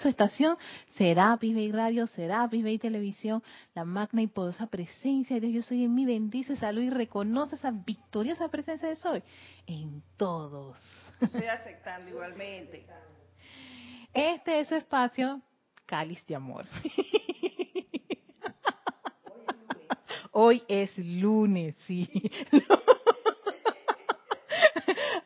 su estación, Serapis Bay Radio, Serapis Bay Televisión, la magna y poderosa presencia de Dios, yo soy en mí, bendice, salud y reconoce esa victoriosa presencia de Soy en todos. Estoy aceptando igualmente. Este es su espacio, cáliz de amor. Hoy es lunes, sí.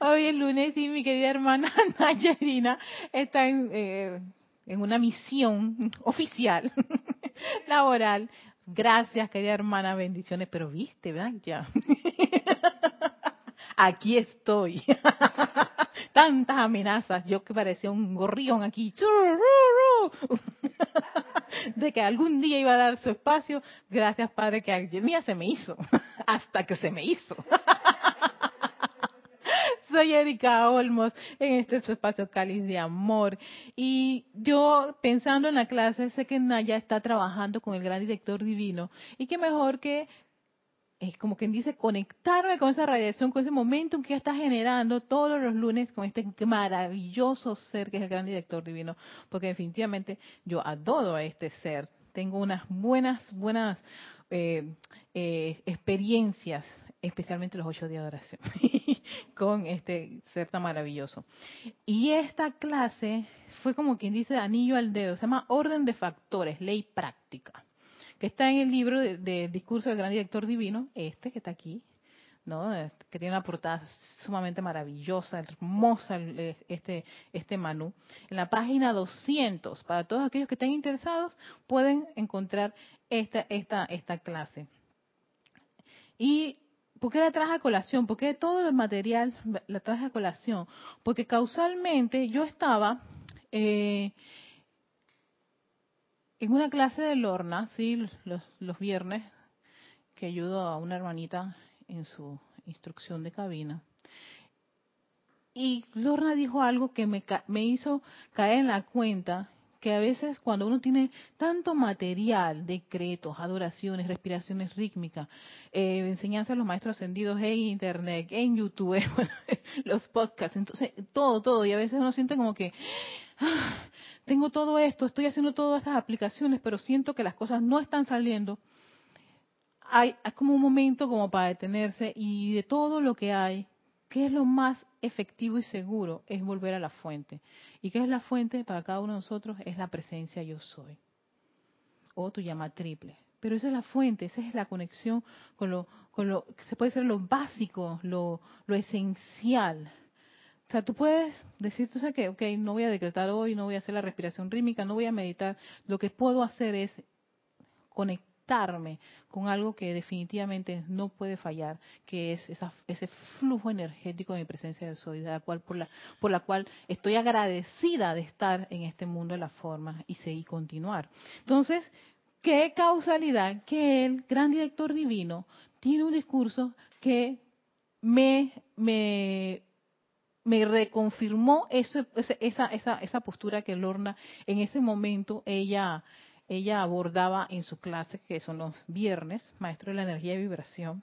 Hoy es lunes y mi querida hermana Nayarina está en, eh, en una misión oficial, laboral. Gracias, querida hermana, bendiciones, pero viste, ¿verdad? Ya. Aquí estoy. Tantas amenazas, yo que parecía un gorrión aquí. De que algún día iba a dar su espacio. Gracias, Padre, que mía se me hizo. Hasta que se me hizo. Soy Erika Olmos en este espacio Cáliz de Amor. Y yo pensando en la clase, sé que Naya está trabajando con el gran director divino. Y qué mejor que es como quien dice, conectarme con esa radiación, con ese momento que está generando todos los lunes con este maravilloso ser que es el gran director divino, porque definitivamente yo adoro a este ser. Tengo unas buenas, buenas eh, eh, experiencias especialmente los ocho días de oración, con este ser tan maravilloso. Y esta clase fue como quien dice anillo al dedo, se llama Orden de Factores, Ley Práctica, que está en el libro de Discurso del Gran Director Divino, este que está aquí, ¿no? que tiene una portada sumamente maravillosa, hermosa este, este Manú. En la página 200, para todos aquellos que estén interesados, pueden encontrar esta, esta, esta clase. Y ¿Por qué la traje a colación? ¿Por qué todo el material la traje a colación? Porque causalmente yo estaba eh, en una clase de Lorna, ¿sí? Los, viernes, que ayudo a una hermanita en su instrucción de cabina. Y Lorna dijo algo que me, me hizo caer en la cuenta que a veces cuando uno tiene tanto material, decretos, adoraciones, respiraciones rítmicas, eh, enseñanzas de los maestros ascendidos en internet, en YouTube, los podcasts, entonces todo, todo, y a veces uno siente como que ah, tengo todo esto, estoy haciendo todas esas aplicaciones, pero siento que las cosas no están saliendo. Hay, hay como un momento como para detenerse y de todo lo que hay, ¿qué es lo más efectivo y seguro? Es volver a la fuente. ¿Y qué es la fuente para cada uno de nosotros? Es la presencia yo soy. O tu llama triple. Pero esa es la fuente, esa es la conexión con lo, con lo que se puede ser lo básico, lo, lo esencial. O sea, tú puedes decir, tú sabes que, ok, no voy a decretar hoy, no voy a hacer la respiración rítmica, no voy a meditar. Lo que puedo hacer es conectar con algo que definitivamente no puede fallar, que es ese flujo energético de mi presencia de soy, la cual, por, la, por la cual estoy agradecida de estar en este mundo de la forma y seguir continuar. Entonces, qué causalidad que el gran director divino tiene un discurso que me, me, me reconfirmó esa, esa, esa postura que Lorna en ese momento ella ella abordaba en su clase, que son los viernes, maestro de la energía y vibración,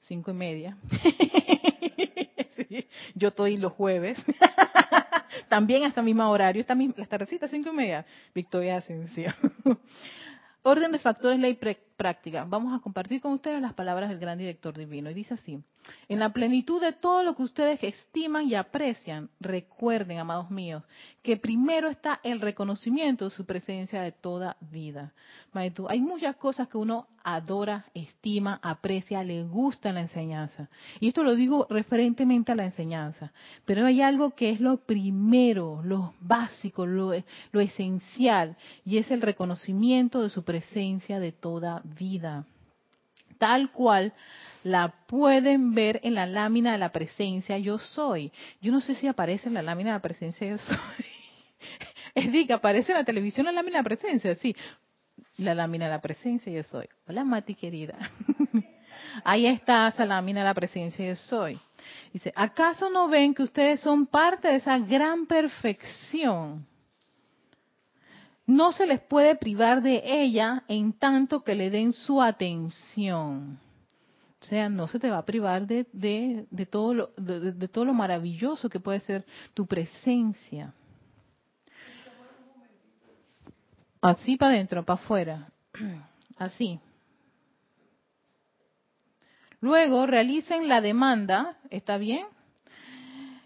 cinco y media. yo estoy los jueves. También a esa misma horario, esta misma, las tardecitas cinco y media, Victoria Ascensión. Orden de factores, ley práctica. Vamos a compartir con ustedes las palabras del gran director divino. Y dice así, en la plenitud de todo lo que ustedes estiman y aprecian, recuerden, amados míos, que primero está el reconocimiento de su presencia de toda vida. Hay muchas cosas que uno adora, estima, aprecia, le gusta la enseñanza. Y esto lo digo referentemente a la enseñanza. Pero hay algo que es lo primero, lo básico, lo, lo esencial, y es el reconocimiento de su presencia de toda vida. Tal cual la pueden ver en la lámina de la presencia yo soy. Yo no sé si aparece en la lámina de la presencia yo soy. Es decir, que aparece en la televisión la lámina de la presencia, sí. La lámina de la presencia yo soy. Hola Mati querida. Ahí está esa lámina de la presencia yo soy. Dice, ¿acaso no ven que ustedes son parte de esa gran perfección? No se les puede privar de ella en tanto que le den su atención. O sea, no se te va a privar de, de, todo, lo, de, todo lo maravilloso que puede ser tu presencia. Así para adentro, para afuera. Así. Luego realicen la demanda, ¿está bien?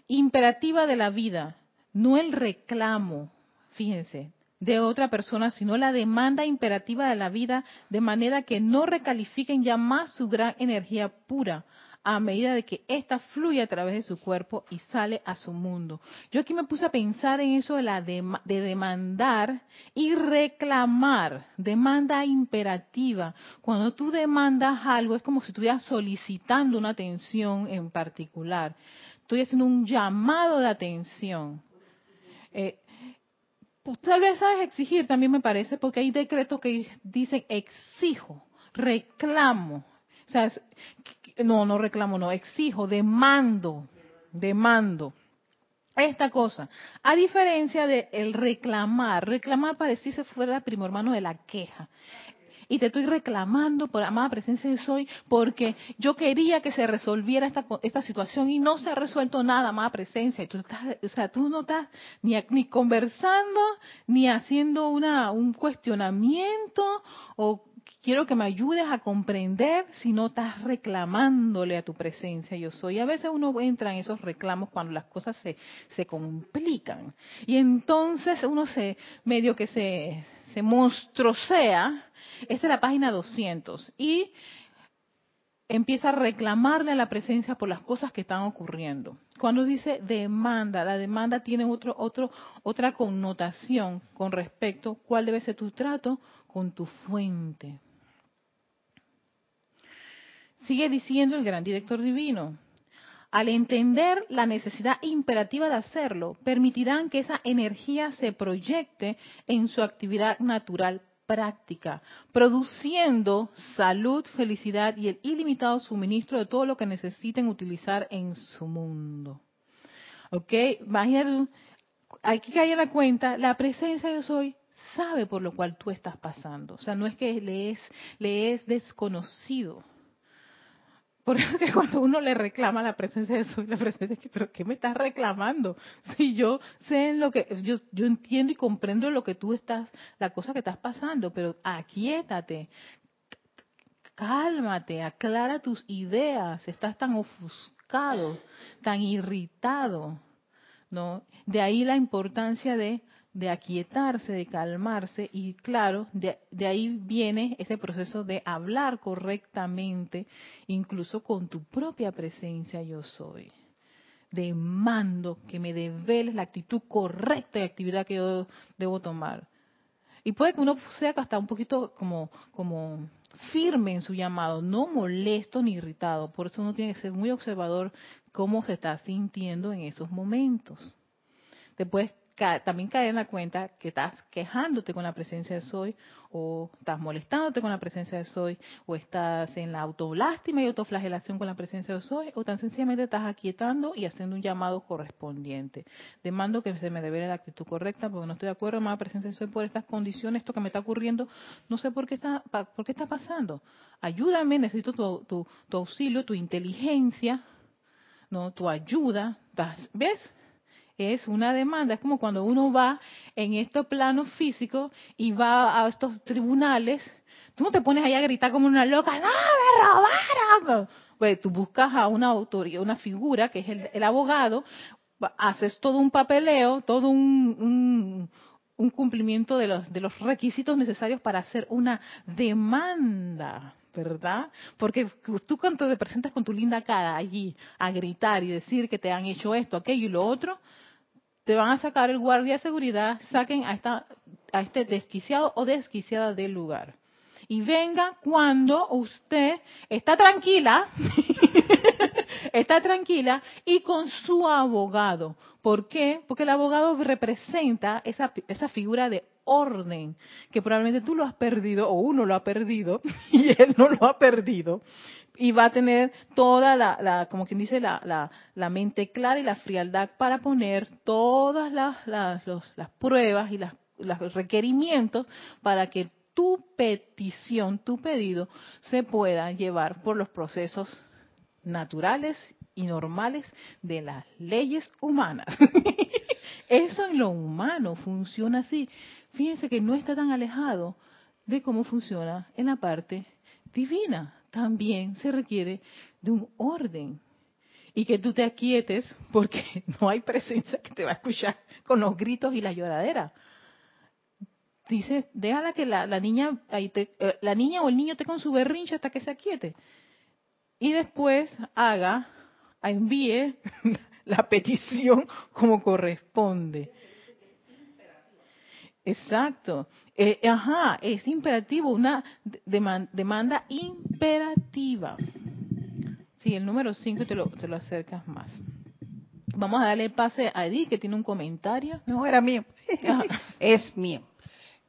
Imperativa de la vida, no el reclamo, fíjense, de otra persona, sino la demanda imperativa de la vida, de manera que no recalifiquen ya más su gran energía pura, a medida de que ésta fluye a través de su cuerpo y sale a su mundo. Yo aquí me puse a pensar en eso de, la de, demandar y reclamar, demanda imperativa. Cuando tú demandas algo es como si estuvieras solicitando una atención en particular. Estoy haciendo un llamado de atención. Eh, pues tal vez sabes exigir, también me parece, porque hay decretos que dicen exijo, reclamo. O sea, no, no reclamo, no, exijo, demando, demando. Esta cosa, a diferencia de el reclamar, reclamar parecía fuera primo hermano de la queja. Y te estoy reclamando por amada presencia de soy porque yo quería que se resolviera esta, esta situación y no se ha resuelto nada, amada presencia. Y tú estás, o sea, tú no estás ni, ni conversando ni haciendo una, un cuestionamiento o quiero que me ayudes a comprender si no estás reclamándole a tu presencia yo soy. A veces uno entra en esos reclamos cuando las cosas se, se complican. Y entonces uno se, medio que se, se monstruosea. Esa es la página 200. Y empieza a reclamarle a la presencia por las cosas que están ocurriendo. Cuando dice demanda, la demanda tiene otro, otro, otra connotación con respecto a cuál debe ser tu trato con tu fuente. Sigue diciendo el gran director divino. Al entender la necesidad imperativa de hacerlo, permitirán que esa energía se proyecte en su actividad natural práctica, produciendo salud, felicidad y el ilimitado suministro de todo lo que necesiten utilizar en su mundo. ¿Ok? Imagínate, caer en la cuenta, la presencia de soy sabe por lo cual tú estás pasando. O sea, no es que le es, le es desconocido. Por eso que cuando uno le reclama la presencia de soy, la presencia de que, pero ¿qué me estás reclamando? Si yo sé en lo que, yo, yo entiendo y comprendo lo que tú estás, la cosa que estás pasando, pero aquíétate, cálmate, aclara tus ideas, estás tan ofuscado, tan irritado, ¿no? De ahí la importancia de de aquietarse, de calmarse y claro, de, ahí viene ese proceso de hablar correctamente, incluso con tu propia presencia yo soy. Demando que me develes la actitud correcta de actividad que yo debo tomar. Y puede que uno sea hasta un poquito como, como firme en su llamado, no molesto ni irritado. Por eso uno tiene que ser muy observador cómo se está sintiendo en esos momentos. Te puedes también cae en la cuenta que estás quejándote con la presencia de Soy, o estás molestándote con la presencia de Soy, o estás en la autolástima y autoflagelación con la presencia de Soy, o tan sencillamente estás aquietando y haciendo un llamado correspondiente. Demando que se me debe la actitud correcta, porque no estoy de acuerdo con la presencia de Soy por estas condiciones, esto que me está ocurriendo, no sé por qué está, por qué está pasando. Ayúdame, necesito tu, tu, tu auxilio, tu inteligencia, no, tu ayuda. ¿Ves? Es una demanda. Es como cuando uno va en este plano físico y va a estos tribunales, tú no te pones ahí a gritar como una loca, ¡no, me robaron! Pues tú buscas a una autoría, una figura que es el, abogado, haces todo un papeleo, todo un, un, cumplimiento de los, de los requisitos necesarios para hacer una demanda. ¿verdad? Porque tú cuando te presentas con tu linda cara allí a gritar y decir que te han hecho esto, aquello y lo otro, te van a sacar el guardia de seguridad, saquen a, esta, a este desquiciado o desquiciada del lugar. Y venga cuando usted está tranquila, está tranquila y con su abogado. ¿Por qué? Porque el abogado representa esa, esa figura de orden que probablemente tú lo has perdido o uno lo ha perdido y él no lo ha perdido y va a tener toda la, como quien dice, la, la, mente clara y la frialdad para poner todas las, las, las pruebas y las, los requerimientos para que tu petición, tu pedido, se pueda llevar por los procesos naturales y normales de las leyes humanas. Eso en lo humano funciona así. fíjense que no está tan alejado de cómo funciona en la parte divina. También se requiere de un orden y que tú te aquietes porque no hay presencia que te va a escuchar con los gritos y la lloradera. Dice, déjala que la, niña, eh, la niña o el niño te con su berrinche hasta que se aquiete. Y después haga, envíe la petición como corresponde. Exacto. Eh, ajá, es imperativo, una demanda imperativa. Sí, el número 5 te lo, te lo acercas más. Vamos a darle el pase a Edith, que tiene un comentario. No, era mío. es mío.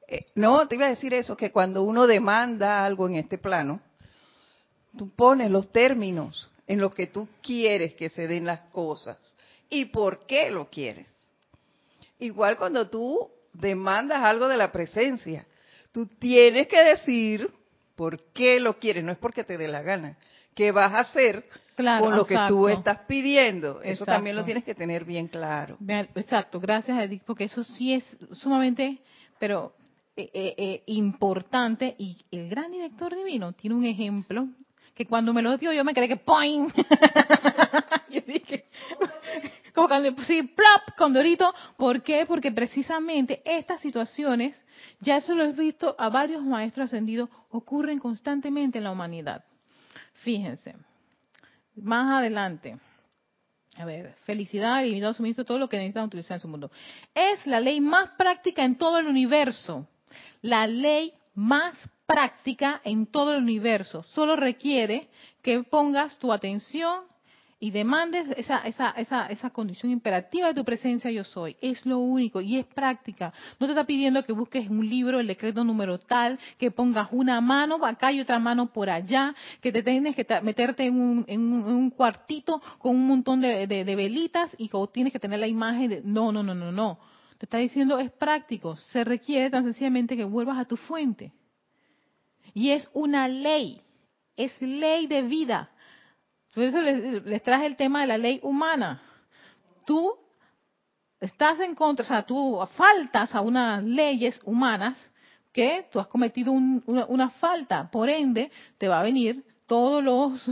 Eh, no, te iba a decir eso, que cuando uno demanda algo en este plano, tú pones los términos en los que tú quieres que se den las cosas y por qué lo quieres. Igual cuando tú demandas algo de la presencia, tú tienes que decir por qué lo quieres, no es porque te dé la gana, qué vas a hacer con lo que tú estás pidiendo. Eso también lo tienes que tener bien claro. Exacto, gracias Edith, porque eso sí es sumamente, pero eh, eh, eh, importante y el gran director divino tiene un ejemplo que cuando me lo dio yo me quedé que ¡poing! yo dije, como cuando, sí, plop, condorito. ¿Por qué? Porque precisamente estas situaciones, ya eso lo he visto a varios maestros ascendidos, ocurren constantemente en la humanidad. Fíjense, más adelante. A ver, felicidad, eliminado suministro, todo lo que necesitan utilizar en su mundo. Es la ley más práctica en todo el universo. La ley más práctica en todo el universo. Solo requiere que pongas tu atención y demandes esa, esa, esa, esa condición imperativa de tu presencia yo soy. Es lo único y es práctica. No te está pidiendo que busques un libro, el decreto número tal, que pongas una mano acá y otra mano por allá, que te tienes que meterte en un, en un, cuartito con un montón de, de, velitas y que tienes que tener la imagen de... No, no, no, no, no. Te está diciendo es práctico. Se requiere tan sencillamente que vuelvas a tu fuente. Y es una ley. Es ley de vida por eso les, traje el tema de la ley humana. Tú estás en contra, o sea, tú faltas a unas leyes humanas que tú has cometido una, falta. Por ende, te va a venir todos los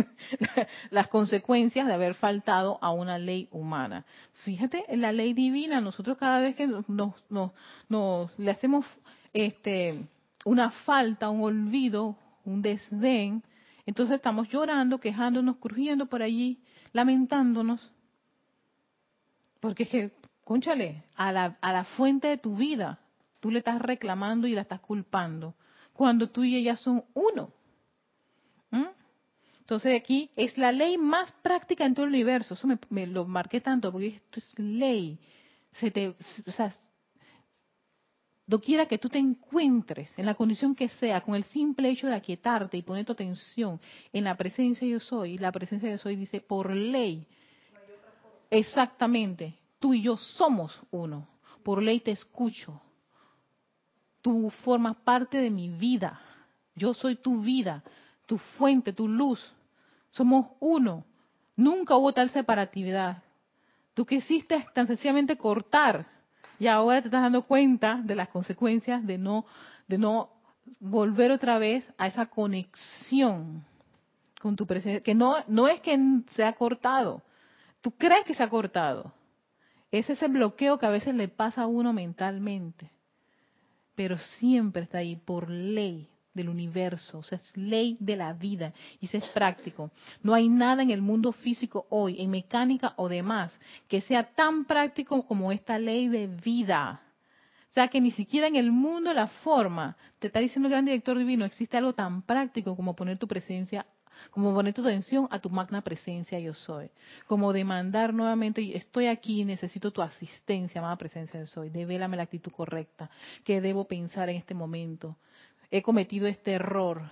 las consecuencias de haber faltado a una ley humana. Fíjate, en la ley divina, nosotros cada vez que nos, nos le hacemos este una falta, un olvido, un desdén, entonces estamos llorando, quejándonos, crujiendo por allí, lamentándonos. Porque es que, conchale, a la, a la fuente de tu vida, tú le estás reclamando y la estás culpando, cuando tú y ella son uno. ¿Mm? Entonces aquí es la ley más práctica en todo el universo. Eso me, lo marqué tanto, porque esto es ley. Se te, o sea, doquiera que tú te encuentres, en la condición que sea, con el simple hecho de aquietarte y poner tu atención en la presencia yo soy, la presencia yo soy dice por ley, exactamente, tú y yo somos uno, por ley te escucho, tú formas parte de mi vida, yo soy tu vida, tu fuente, tu luz, somos uno, nunca hubo tal separatividad, tú quisiste tan sencillamente cortar y ahora te estás dando cuenta de las consecuencias de no, de no volver otra vez a esa conexión con tu presencia, que no, no es que se ha cortado, tú crees que se ha cortado. Es ese bloqueo que a veces le pasa a uno mentalmente, pero siempre está ahí por ley del universo, o sea, es ley de la vida y eso es práctico. No hay nada en el mundo físico hoy, en mecánica o demás, que sea tan práctico como esta ley de vida. O sea, que ni siquiera en el mundo la forma, te está diciendo el gran director divino, existe algo tan práctico como poner tu presencia, como poner tu atención a tu magna presencia yo soy, como demandar nuevamente, estoy aquí, necesito tu asistencia, amada presencia yo soy, devélame la actitud correcta, que debo pensar en este momento, he cometido este error.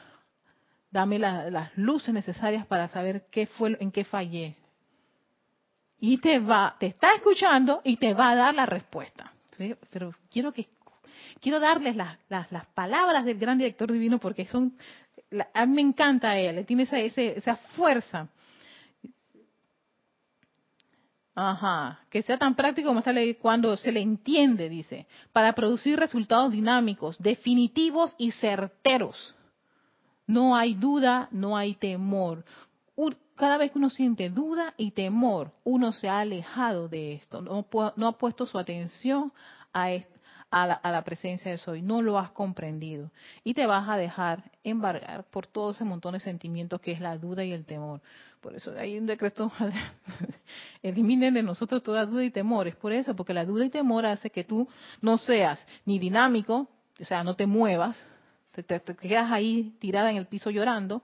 Dame las luces necesarias para saber qué fue, en qué fallé. Y te va, te está escuchando y te va a dar la respuesta. Pero quiero que quiero darles las, las, palabras del gran director divino porque son, a me encanta él, tiene esa, esa fuerza. Ajá, que sea tan práctico como está cuando se le entiende, dice, para producir resultados dinámicos, definitivos y certeros. No hay duda, no hay temor. Cada vez que uno siente duda y temor, uno se ha alejado de esto, no, no ha puesto su atención a, esto a la, presencia de soy, no lo has comprendido y te vas a dejar embargar por todo ese montón de sentimientos que es la duda y el temor. Por eso hay un decreto, eliminen de nosotros toda duda y temores, por eso, porque la duda y temor hace que tú no seas ni dinámico, o sea, no te muevas, te, te quedas ahí tirada en el piso llorando,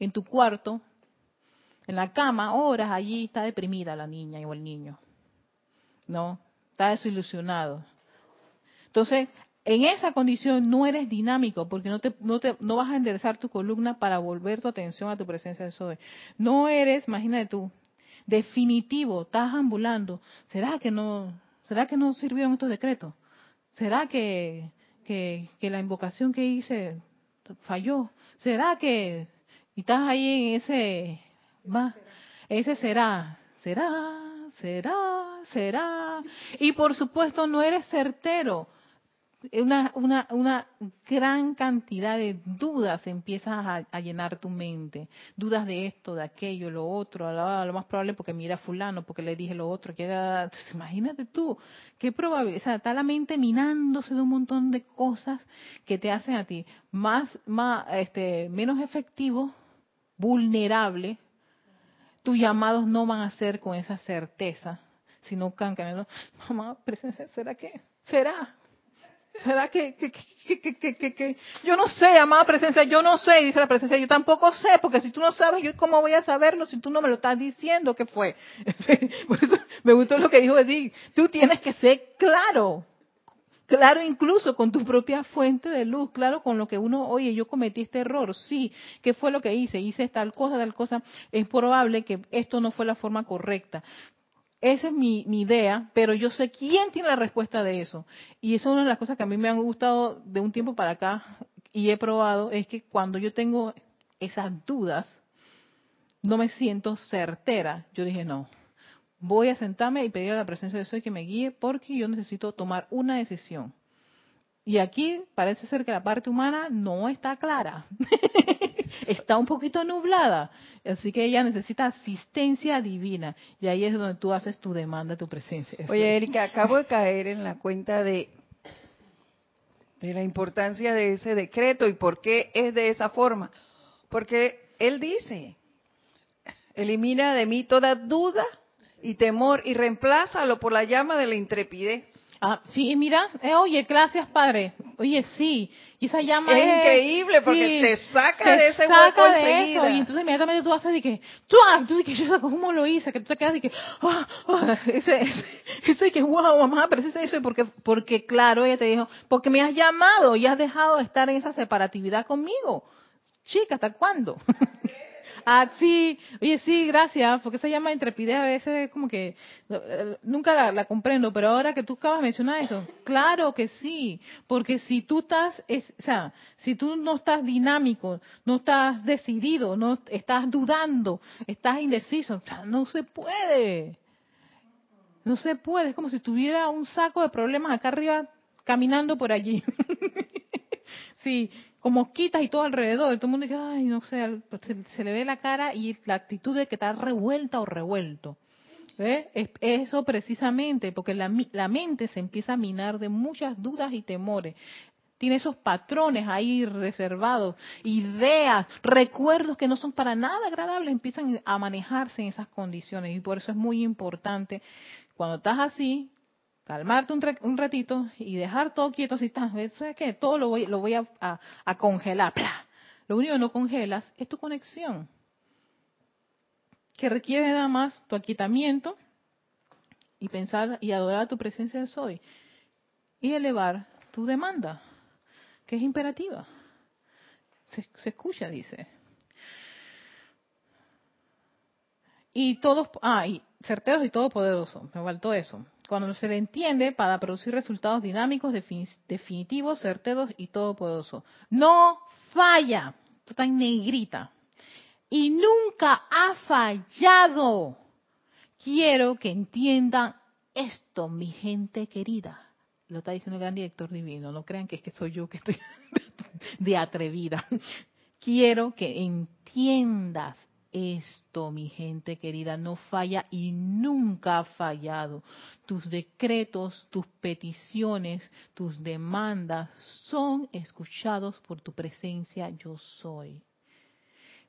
en tu cuarto, en la cama, horas allí está deprimida la niña o el niño. No, está desilusionado entonces, en esa condición no eres dinámico porque no te, no te no vas a enderezar tu columna para volver tu atención a tu presencia de Soy. No eres, imagínate tú, definitivo, estás ambulando. ¿Será que no será que no sirvieron estos decretos? ¿Será que que, que la invocación que hice falló? ¿Será que y estás ahí en ese va, ese será, será, será, será y por supuesto no eres certero una, una, una gran cantidad de dudas empiezas a, llenar tu mente. Dudas de esto, de aquello, lo otro. Lo, más probable porque mira fulano, porque le dije lo otro. Que era, imagínate tú, qué probabilidad. O sea, está la mente minándose de un montón de cosas que te hacen a ti más, más, este, menos efectivo, vulnerable. Tus llamados no van a ser con esa certeza, sino que, mamá, presencia, ¿será que? ¿Será? ¿Será que, que, que, que, yo no sé, amada presencia, yo no sé, dice la presencia, yo tampoco sé, porque si tú no sabes, yo cómo voy a saberlo si tú no me lo estás diciendo que fue. Por eso me gustó lo que dijo Edith, tú tienes que ser claro, claro incluso con tu propia fuente de luz, claro con lo que uno, oye, yo cometí este error, sí, ¿qué fue lo que hice? Hice tal cosa, tal cosa, es probable que esto no fue la forma correcta. Esa es mi, idea, pero yo sé quién tiene la respuesta de eso. Y eso es una de las cosas que a mí me han gustado de un tiempo para acá y he probado, es que cuando yo tengo esas dudas, no me siento certera. Yo dije, no, voy a sentarme y pedir a la presencia de Soy que me guíe porque yo necesito tomar una decisión. Y aquí parece ser que la parte humana no está clara. está un poquito nublada. Así que ella necesita asistencia divina. Y ahí es donde tú haces tu demanda, tu presencia. Oye, Erika, acabo de caer en la cuenta de, de la importancia de ese decreto y por qué es de esa forma. Porque él dice, elimina de mí toda duda y temor y reemplázalo por la llama de la intrepidez. Ah, sí, mira, eh, oye, gracias Padre. Oye, sí, y esa llama es, increíble porque te saca de ese hueco enseguida. y entonces inmediatamente tú haces de que, tú, tú dices, yo cómo lo hice, que tú te quedas de que, ah, ah, ese, ese, ese que, wow, mamá, pero ese eso, porque, porque claro, ella te dijo, porque me has llamado y has dejado de estar en esa separatividad conmigo. Chica, ¿hasta cuándo? Ah, sí, oye, sí, gracias, porque se llama intrepidez a veces como que eh, nunca la, comprendo, pero ahora que tú acabas de mencionar eso, claro que sí, porque si tú estás, o sea, si tú no estás dinámico, no estás decidido, no estás dudando, estás indeciso, no se puede. No se puede, es como si tuviera un saco de problemas acá arriba caminando por allí. sí, con mosquitas y todo alrededor. Todo el mundo dice, ay, no sé, se, le ve la cara y la actitud de que está revuelta o revuelto. ¿Ve? Es eso precisamente, porque la, la mente se empieza a minar de muchas dudas y temores. Tiene esos patrones ahí reservados, ideas, recuerdos que no son para nada agradables, empiezan a manejarse en esas condiciones. Y por eso es muy importante, cuando estás así, calmarte un, ratito y dejar todo quieto si estás, ¿sabes qué? Todo lo voy, lo voy a, congelar. Lo único que no congelas es tu conexión, que requiere nada más tu aquietamiento y pensar y adorar a tu presencia de soy y elevar tu demanda, que es imperativa. Se, se escucha, dice. Y todos, ah, y certeros y todopoderosos, me faltó eso cuando se le entiende para producir resultados dinámicos, definitivos, certeros y todopoderosos. No falla. Esto está en negrita. Y nunca ha fallado. quiero que entiendan esto, mi gente querida. Lo está diciendo el gran director divino. No crean que es que soy yo que estoy de atrevida. Quiero que entiendas esto, mi gente querida, no falla y nunca ha fallado. Tus decretos, tus peticiones, tus demandas son escuchados por tu presencia yo soy.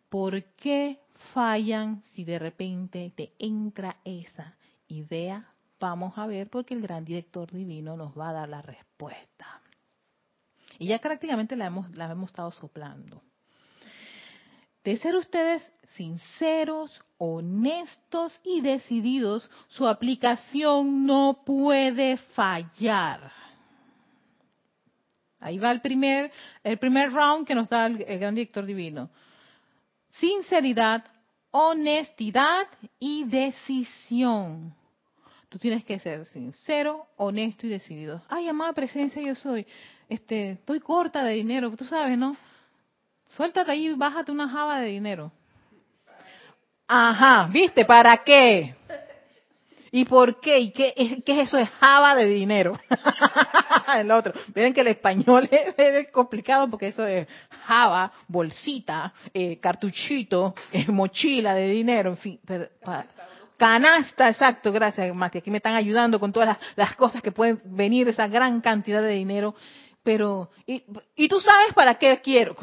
¿Por qué fallan si de repente te entra esa idea? Vamos a ver porque el gran director divino nos va a dar la respuesta. Y ya prácticamente la hemos, la hemos estado soplando de ser ustedes sinceros, honestos y decididos, su aplicación no puede fallar. Ahí va el primer, el primer round que nos da el, gran director divino. Sinceridad, honestidad y decisión. Tú tienes que ser sincero, honesto y decidido. Ay, amada presencia, yo soy. Este, estoy corta de dinero, tú sabes, ¿no? Suéltate ahí bájate una java de dinero. Ajá, ¿viste? ¿Para qué? ¿Y por qué? ¿Y qué, qué es eso de java de dinero? el otro. Miren que el español es, complicado porque eso de java, bolsita, eh, cartuchito, eh, mochila de dinero, en fin. canasta, exacto, gracias Mati. Aquí me están ayudando con todas las, las, cosas que pueden venir, esa gran cantidad de dinero pero, y, y tú sabes para qué quiero.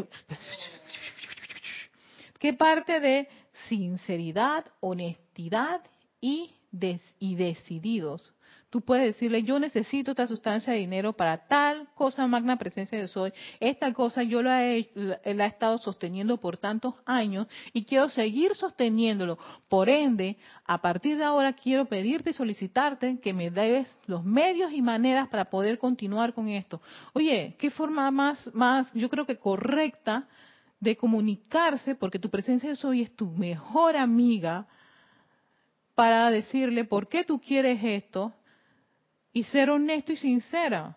¿Qué parte de sinceridad, honestidad y, y decididos? Tú puedes decirle, yo necesito esta sustancia de dinero para tal cosa, magna presencia de soy. Esta cosa yo la he, la he estado sosteniendo por tantos años y quiero seguir sosteniéndolo. Por ende, a partir de ahora quiero pedirte y solicitarte que me debes los medios y maneras para poder continuar con esto. Oye, ¿qué forma más, más, yo creo que correcta de comunicarse, porque tu presencia de soy es tu mejor amiga, para decirle por qué tú quieres esto, y ser honesto y sincera.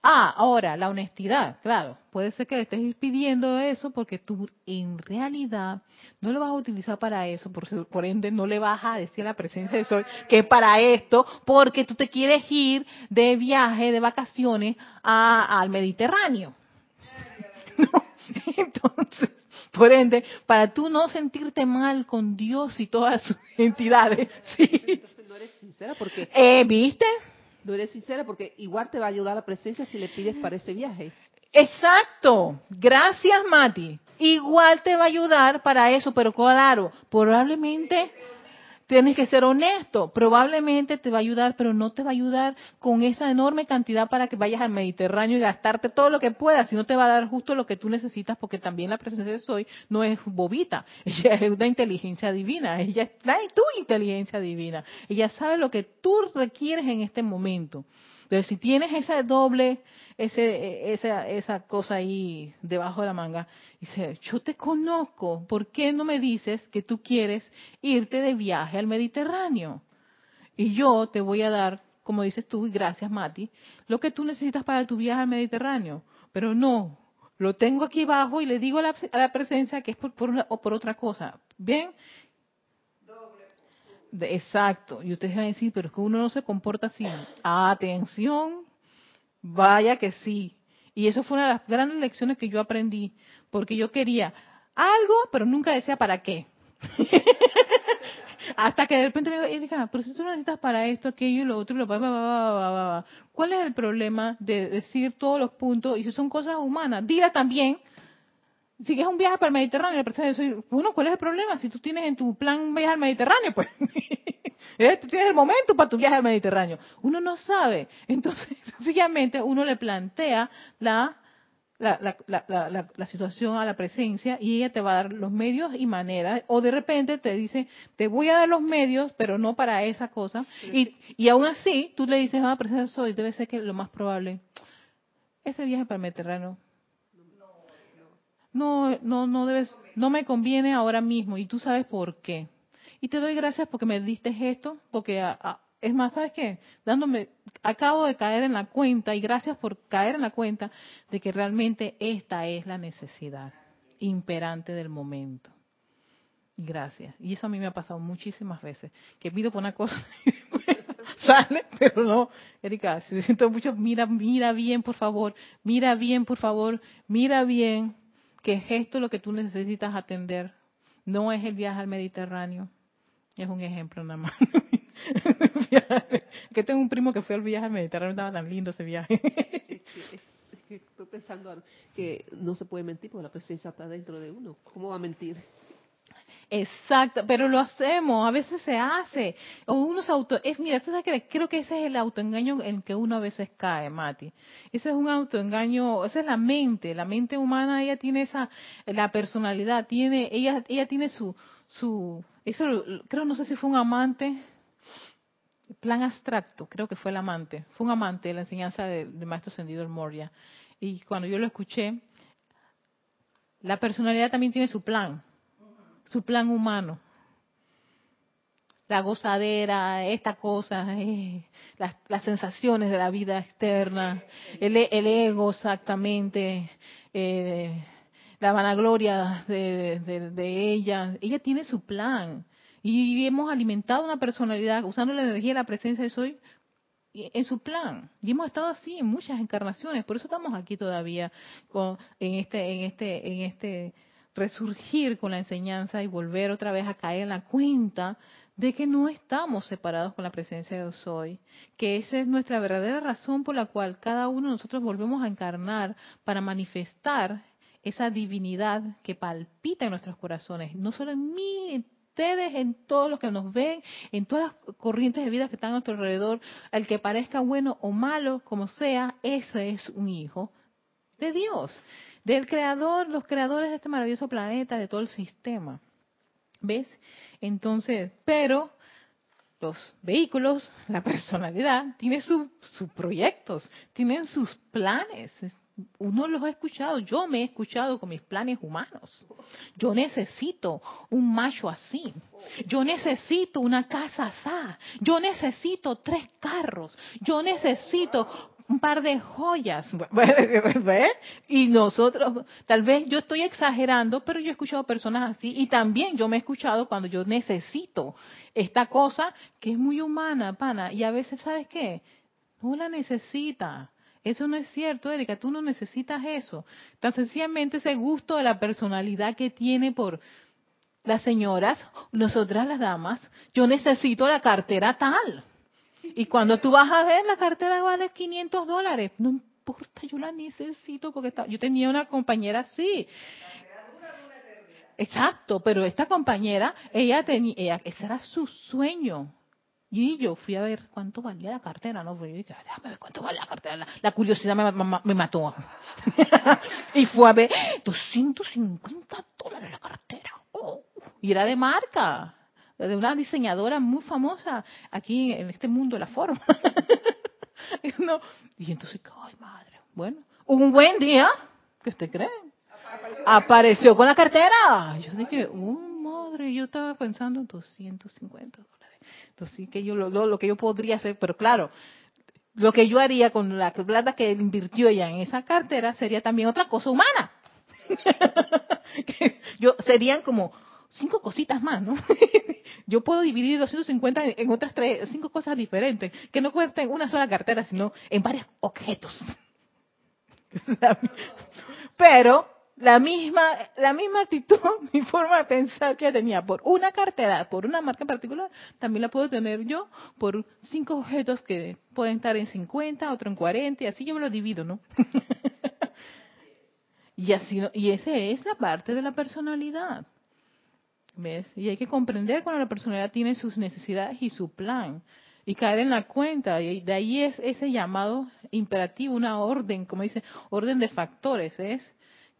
Ah, ahora, la honestidad, claro. Puede ser que le estés pidiendo eso porque tú en realidad no lo vas a utilizar para eso, por, por ende no le vas a decir a la presencia de Sol que es para esto, porque tú te quieres ir de viaje, de vacaciones al Mediterráneo. Entonces, por ende, para tú no sentirte mal con Dios y todas sus entidades, sí no eres sincera porque... Eh, ¿Viste? No eres sincera porque igual te va a ayudar la presencia si le pides para ese viaje. Exacto. Gracias, Mati. Igual te va a ayudar para eso, pero claro, probablemente Tienes que ser honesto. Probablemente te va a ayudar, pero no te va a ayudar con esa enorme cantidad para que vayas al Mediterráneo y gastarte todo lo que puedas, sino te va a dar justo lo que tú necesitas, porque también la presencia de Soy no es bobita. Ella es una inteligencia divina. Ella es tu inteligencia divina. Ella sabe lo que tú requieres en este momento. Entonces, si tienes esa doble ese, esa, esa cosa ahí debajo de la manga. Dice, yo te conozco, ¿por qué no me dices que tú quieres irte de viaje al Mediterráneo? Y yo te voy a dar, como dices tú, y gracias Mati, lo que tú necesitas para tu viaje al Mediterráneo. Pero no, lo tengo aquí abajo y le digo a la, a la presencia que es por, por, o por otra cosa. ¿Bien? Exacto. Y ustedes van a decir, pero es que uno no se comporta así. Atención, Vaya que sí. Y eso fue una de las grandes lecciones que yo aprendí, porque yo quería algo, pero nunca decía para qué. Hasta que de repente me digo, pero si tú necesitas para esto, aquello y lo otro, lo, ¿cuál es el problema de decir todos los puntos? Y si son cosas humanas, diga también, si es un viaje para el Mediterráneo, bueno, ¿cuál es el problema? Si tú tienes en tu plan un viaje al Mediterráneo, pues ¿Eh? Tú tienes el momento para tu viaje al Mediterráneo. Uno no sabe. Entonces, sencillamente, uno le plantea la, la, la, la, situación a la presencia y ella te va a dar los medios y maneras. O de repente te dice, te voy a dar los medios, pero no para esa cosa. Y, y aún así, tú le dices, ah, presencia soy, debe ser que lo más probable, ese viaje para el Mediterráneo no, no, no debes, no me conviene ahora mismo y tú sabes por qué. Y te doy gracias porque me diste esto, porque es más, ¿sabes qué? Dándome, acabo de caer en la cuenta y gracias por caer en la cuenta de que realmente esta es la necesidad imperante del momento. Gracias. Y eso a mí me ha pasado muchísimas veces. Que pido por una cosa, sale, pero no. Erika, si siento mucho, mira, mira bien, por favor. Mira bien, por favor. Mira bien que es esto lo que tú necesitas atender. No es el viaje al Mediterráneo. Es un ejemplo nada más. que tengo un primo que fue al viaje al Mediterráneo, estaba tan lindo ese viaje. Estoy pensando que no se puede mentir porque la presencia está dentro de uno. ¿Cómo va a mentir? Exacto, pero lo hacemos, a veces se hace. O uno auto. Es, mira, ¿tú sabes que creo que ese es el autoengaño en que uno a veces cae, Mati. Ese es un autoengaño, esa es la mente. La mente humana, ella tiene esa. La personalidad, tiene. Ella, ella tiene su. su eso creo, no sé si fue un amante. Plan abstracto, creo que fue el amante. Fue un amante de la enseñanza del maestro Sendido el Moria. Y cuando yo lo escuché, la personalidad también tiene su plan su plan humano. La gozadera, esta cosa, eh, las, sensaciones de la vida externa, el, el ego exactamente, eh, la vanagloria de, de, ella. Ella tiene su plan. Y hemos alimentado una personalidad usando la energía y la presencia de soy en su plan. Y hemos estado así en muchas encarnaciones, por eso estamos aquí todavía con, en este, en este, en este resurgir con la enseñanza y volver otra vez a caer en la cuenta de que no estamos separados con la presencia de Soy, que esa es nuestra verdadera razón por la cual cada uno de nosotros volvemos a encarnar para manifestar esa divinidad que palpita en nuestros corazones, no solo en mí, en ustedes, en todos los que nos ven, en todas las corrientes de vida que están a nuestro alrededor, al que parezca bueno o malo, como sea, ese es un hijo de Dios del creador, los creadores de este maravilloso planeta, de todo el sistema. ¿Ves? Entonces, pero los vehículos, la personalidad, tiene sus proyectos, tienen sus planes. Uno los ha escuchado, yo me he escuchado con mis planes humanos. Yo necesito un macho así. Yo necesito una casa así. Yo necesito tres carros. Yo necesito un par de joyas. Y nosotros, tal vez yo estoy exagerando, pero yo he escuchado personas así y también yo me he escuchado cuando yo necesito esta cosa que es muy humana, pana, y a veces, ¿sabes qué? No la necesita. Eso no es cierto, Erika, tú no necesitas eso. Tan sencillamente ese gusto de la personalidad que tiene por las señoras, nosotras las damas, yo necesito la cartera tal y cuando tú vas a ver, la cartera vale 500 dólares. No importa, yo la necesito porque yo tenía una compañera así. Exacto, pero esta compañera, ella tenía, ese era su sueño. Y yo fui a ver cuánto valía la cartera, ¿no? Porque yo dije, déjame ver cuánto vale la cartera. La, curiosidad me, mató. y fue a ver, 250 dólares la cartera. Oh, y era de marca de una diseñadora muy famosa aquí en este mundo de la forma. y entonces, ay madre, bueno, un buen día, ¿qué usted cree? Apareció, con la cartera. Yo dije, oh madre, yo estaba pensando en 250 dólares. Entonces sí que yo lo, lo, que yo podría hacer, pero claro, lo que yo haría con la plata que invirtió ella en esa cartera sería también otra cosa humana. yo serían como cinco cositas más, ¿no? Yo puedo dividir 250 en otras tres, cinco cosas diferentes, que no cuesten una sola cartera, sino en varios objetos. Pero la misma, la misma actitud, mi forma de pensar que tenía por una cartera, por una marca en particular, también la puedo tener yo por cinco objetos que pueden estar en 50, otro en 40, y así yo me lo divido, ¿no? y así, y esa es la parte de la personalidad. ¿Ves? Y hay que comprender cuando la personalidad tiene sus necesidades y su plan. Y caer en la cuenta. Y de ahí es ese llamado imperativo, una orden, como dice, orden de factores. Es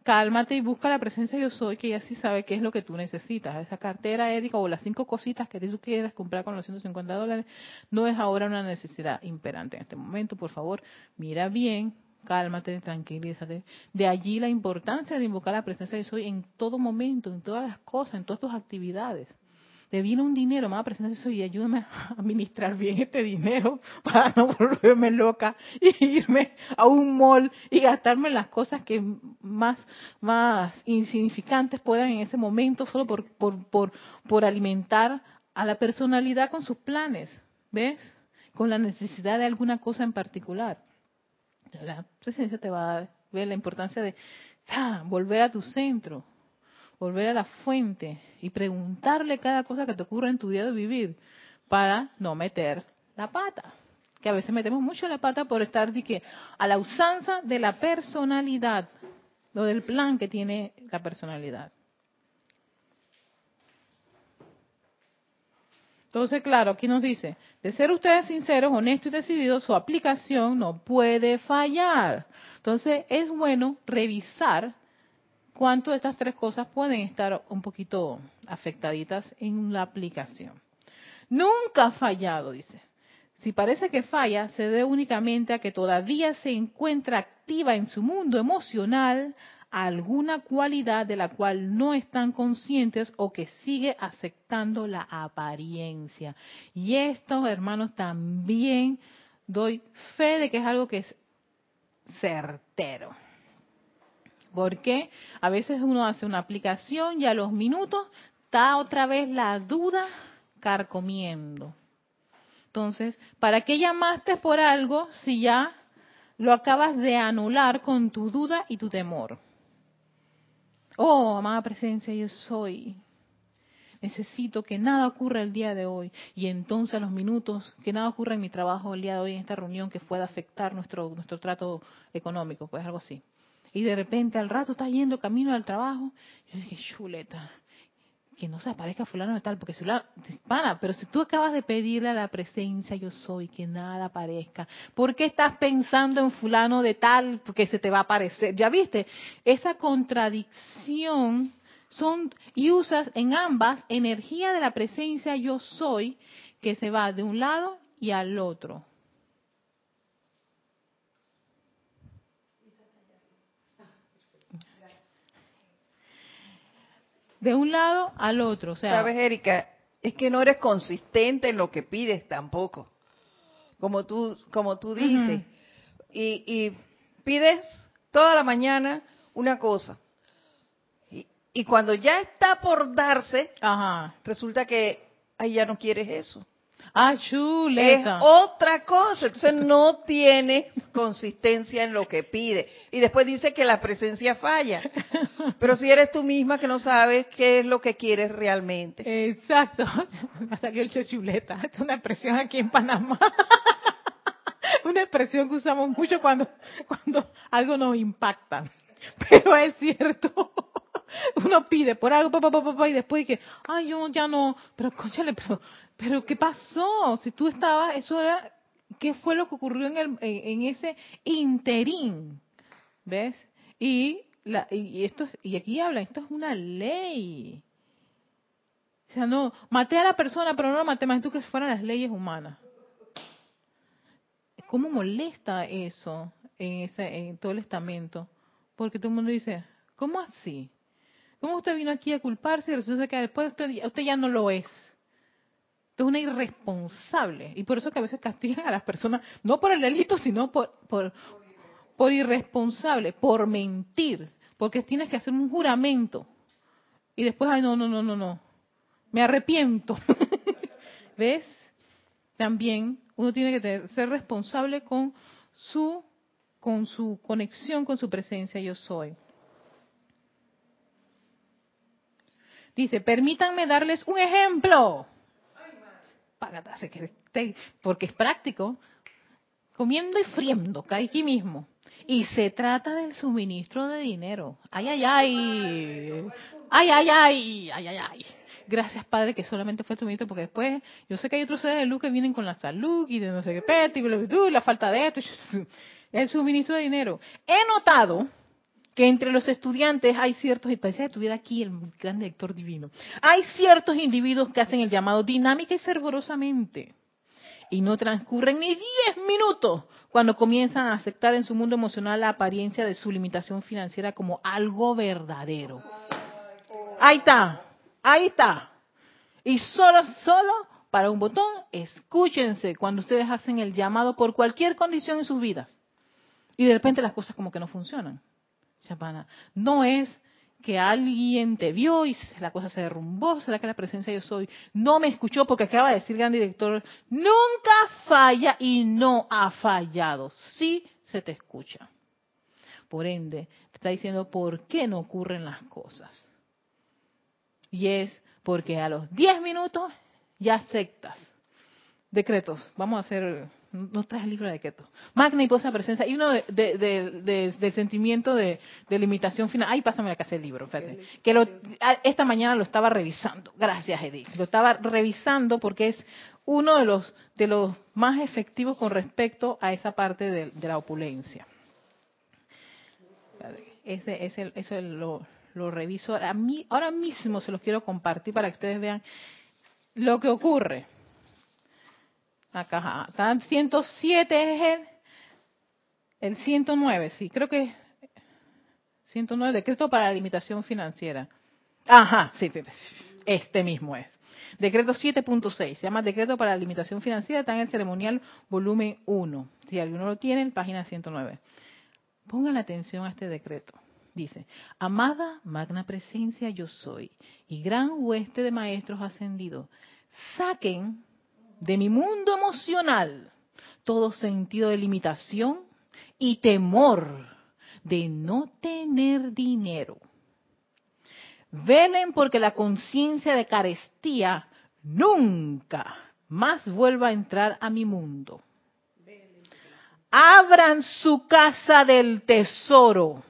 cálmate y busca la presencia de yo soy, que ya sí sabe qué es lo que tú necesitas. Esa cartera ética o las cinco cositas que tú quieres comprar con los 150 dólares no es ahora una necesidad imperante en este momento. Por favor, mira bien, cálmate, tranquilízate. De allí la importancia de invocar la presencia de Soy en todo momento, en todas las cosas, en todas tus actividades. te viene un dinero, me va a presentar eso y ayúdame a administrar bien este dinero para no volverme loca y irme a un mall y gastarme las cosas que más, más insignificantes puedan en ese momento solo por, por, por, por alimentar a la personalidad con sus planes, ¿ves? Con la necesidad de alguna cosa en particular. La presencia te va a ver la importancia de volver a tu centro, volver a la fuente y preguntarle cada cosa que te ocurra en tu día de vivir para no meter la pata. Que a veces metemos mucho la pata por estar de que, a la usanza de la personalidad, lo del plan que tiene la personalidad. Entonces, claro, aquí nos dice, de ser ustedes sinceros, honestos y decididos, su aplicación no puede fallar. Entonces, es bueno revisar cuánto de estas tres cosas pueden estar un poquito afectaditas en la aplicación. Nunca ha fallado, dice. Si parece que falla, se debe únicamente a que todavía se encuentra activa en su mundo emocional alguna cualidad de la cual no están conscientes o que sigue aceptando la apariencia. Y esto, hermanos, también doy fe de que es algo que es certero. Porque a veces uno hace una aplicación y a los minutos está otra vez la duda carcomiendo. Entonces, ¿para qué llamaste por algo si ya lo acabas de anular con tu duda y tu temor? Oh, amada presencia, yo soy. Necesito que nada ocurra el día de hoy. Y entonces a los minutos, que nada ocurra en mi trabajo el día de hoy, en esta reunión que pueda afectar nuestro, nuestro trato económico, pues algo así y de repente al rato está yendo camino al trabajo, yo dije, chuleta, que no se aparezca fulano de tal, porque si la, pana, pero si tú acabas de pedirle a la presencia yo soy, que nada aparezca, ¿por qué estás pensando en fulano de tal? Porque se te va a aparecer. Ya viste, esa contradicción son y usas en ambas energía de la presencia yo soy que se va de un lado y al otro. De un lado al otro. O sea, Sabes, Erika, es que no eres consistente en lo que pides tampoco. Como tú, como tú dices. y, y, pides toda la mañana una cosa. Y, y cuando ya está por darse, resulta que ahí ya no quieres eso. Ah, chuleta. Es otra cosa. Entonces no tienes consistencia en lo que pide. Y después dice que la presencia falla. Pero si eres tú misma que no sabes qué es lo que quieres realmente. Exacto. Me salió el chuleta. Es una expresión aquí en Panamá. Una expresión que usamos mucho cuando, cuando algo nos impacta. Pero es cierto uno pide por algo, papá, papá, y después que, ay, yo ya no, pero conchale, pero pero ¿qué pasó? Si tú estabas, eso era, ¿qué fue lo que ocurrió en, el, en, ese interín? ¿Ves? Y, la, y, esto, y aquí habla, esto es una ley. O sea, no, maté a la persona, pero no la maté más tú que fueran las leyes humanas. ¿Cómo molesta eso en, ese, en todo el estamento? Porque todo el mundo dice, ¿cómo así? ¿Cómo usted vino aquí a culparse y resulta que después usted, usted ya no lo es? Es una irresponsable. Y por eso que a veces castigan a las personas, no por el delito, sino por, por, por irresponsable, por mentir. Porque tienes que hacer un juramento. Y después, ay, no, no, no, no, no. Me arrepiento. ¿Ves? También uno tiene que ser responsable con su, con su conexión, con su presencia yo soy. Dice, permítanme darles un ejemplo porque es práctico, comiendo y friendo, aquí mismo. Y se trata del suministro de dinero. Ay, ay, ay. Ay, ay, ay. Ay, ay, ay. Gracias, Padre, que solamente fue suministro, porque después yo sé que hay otros seres de luz que vienen con la salud y de no sé qué pet, y la falta de esto. El suministro de dinero. He notado que entre los estudiantes hay ciertos, y parece que estuviera aquí el gran director divino, hay ciertos individuos que hacen el llamado dinámica y fervorosamente. Y no transcurren ni 10 minutos cuando comienzan a aceptar en su mundo emocional la apariencia de su limitación financiera como algo verdadero. Ahí está, ahí está. Y solo, solo para un botón, escúchense cuando ustedes hacen el llamado por cualquier condición en sus vidas. Y de repente las cosas como que no funcionan. Chapana. No es que alguien te vio y la cosa se derrumbó, será que la presencia yo soy no me escuchó porque acaba de decir gran director, nunca falla y no ha fallado, sí se te escucha. Por ende, te está diciendo por qué no ocurren las cosas. Y es porque a los 10 minutos ya aceptas decretos. Vamos a hacer no traes el libro de decretos. Magna y posa presencia. Y uno de, de, de, sentimiento de, limitación final. Ay, pásame la casa del libro, Que lo, esta mañana lo estaba revisando. Gracias, Edith. Lo estaba revisando porque es uno de los, de los más efectivos con respecto a esa parte de, la opulencia. Ese, ese, eso lo, lo reviso. A mí, ahora mismo se los quiero compartir para que ustedes vean lo que ocurre. Acá, acá 107 es el, el 109, sí, creo que 109, decreto para la limitación financiera. Ajá, sí, este mismo es. Decreto 7.6, se llama Decreto para la Limitación Financiera, está en el ceremonial volumen 1. Si alguno lo tiene, en página 109. Pongan atención a este decreto. Dice, amada magna presencia yo soy y gran hueste de maestros ascendidos, saquen de mi mundo emocional todo sentido de limitación y temor de no tener dinero. Velen porque la conciencia de carestía nunca más vuelva a entrar a mi mundo. Abran su casa del tesoro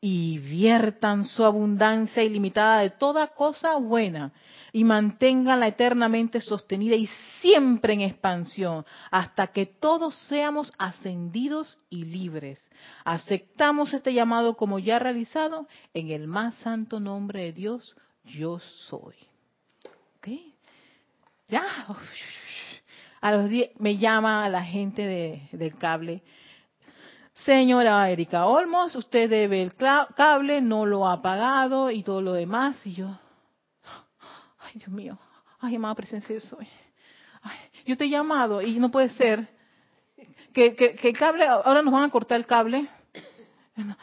y viertan su abundancia ilimitada de toda cosa buena y manténganla eternamente sostenida y siempre en expansión, hasta que todos seamos ascendidos y libres. Aceptamos este llamado como ya realizado en el más santo nombre de Dios, yo soy. ¿Ok? Ya. A los diez, me llama la gente del cable. Señora Erika Olmos, usted debe el cable, no lo ha pagado y todo lo demás. Y yo, Dios mío, ay, amada presencia yo soy. yo te he llamado y no puede ser que, que, el cable, ahora nos van a cortar el cable.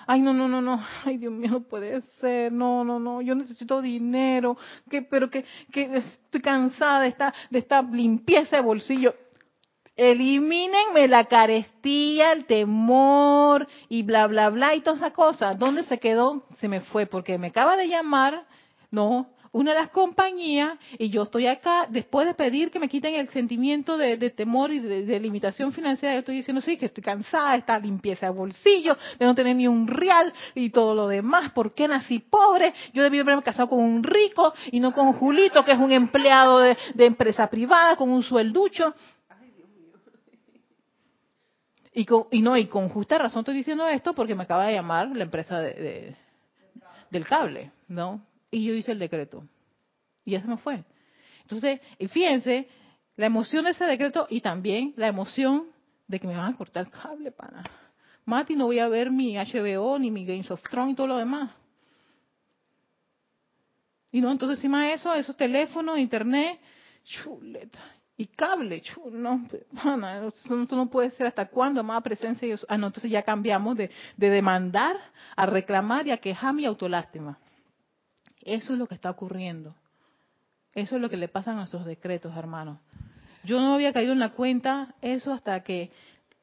Ay, no, no, no, no. Ay, Dios mío, no puede ser. No, no, no. Yo necesito dinero. Que, pero que, que estoy cansada de esta, de esta limpieza de bolsillo. Elimínenme la carestía, el temor y bla, bla, bla y toda esa cosa. ¿Dónde se quedó? Se me fue porque me acaba de llamar. No, una de las compañías y yo estoy acá, después de pedir que me quiten el sentimiento de, temor y de, limitación financiera, yo estoy diciendo, sí, que estoy cansada de esta limpieza de bolsillo, de no tener ni un real y todo lo demás, ¿por qué nací pobre? Yo debí haberme casado con un rico y no con Julito, que es un empleado de, empresa privada, con un suelducho. Y, con, y no, y con justa razón estoy diciendo esto porque me acaba de llamar la empresa de, del cable, ¿no? Y yo hice el decreto. Y ya se me fue. Entonces, fíjense, la emoción de ese decreto y también la emoción de que me van a cortar el cable, para. Mati, no voy a ver mi HBO, ni mi Games of Thrones y todo lo demás. Y no, entonces encima de eso, esos teléfonos, internet, chuleta. Y cable, chul, no, esto no puede ser hasta cuándo, más presencia. ah, no, entonces ya cambiamos de, de demandar a reclamar y a quejarme y autolástima. Eso es lo que está ocurriendo. Eso es lo que le pasa a nuestros decretos, hermanos. Yo no había caído en la cuenta eso hasta que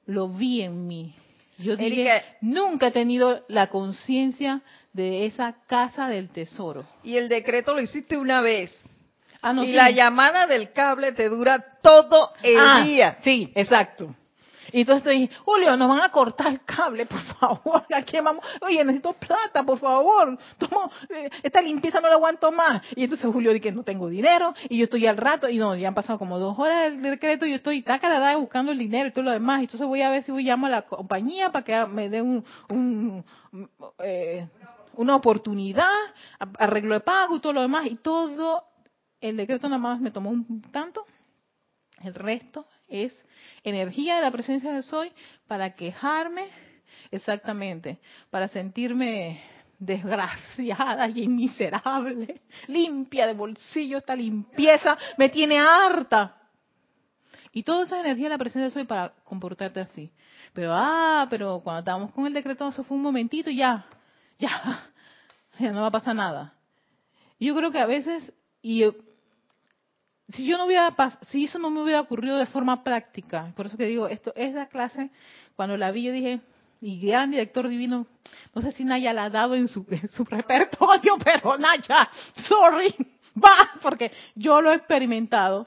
lo vi en mí. Yo dije, nunca he tenido la conciencia de esa casa del tesoro. Y el decreto lo hiciste una vez. Ah, y la llamada del cable te dura todo el ah, día. Sí, exacto. Y entonces dije, Julio, nos van a cortar el cable, por favor. Aquí vamos. Oye, necesito plata, por favor. Tomo, eh, esta limpieza no la aguanto más. Y entonces Julio dice no tengo dinero. Y yo estoy al rato. Y no, ya han pasado como dos horas del decreto. Y yo estoy cada buscando el dinero y todo lo demás. Y entonces voy a ver si voy llamo a la compañía para que me dé un, un eh, una oportunidad, arreglo de pago y todo lo demás. Y todo el decreto nada más me tomó un tanto. El resto es energía de la presencia de soy para quejarme, exactamente, para sentirme desgraciada y miserable, limpia de bolsillo, esta limpieza me tiene harta. Y toda esa energía de la presencia de soy para comportarte así. Pero, ah, pero cuando estábamos con el decreto, eso fue un momentito y ya, ya, ya no va a pasar nada. Yo creo que a veces, y si yo no hubiera si eso no me hubiera ocurrido de forma práctica, por eso que digo, esto es la clase, cuando la vi yo dije, y gran director divino, no sé si Naya la ha dado en su, en su repertorio, pero Naya, sorry, va, porque yo lo he experimentado.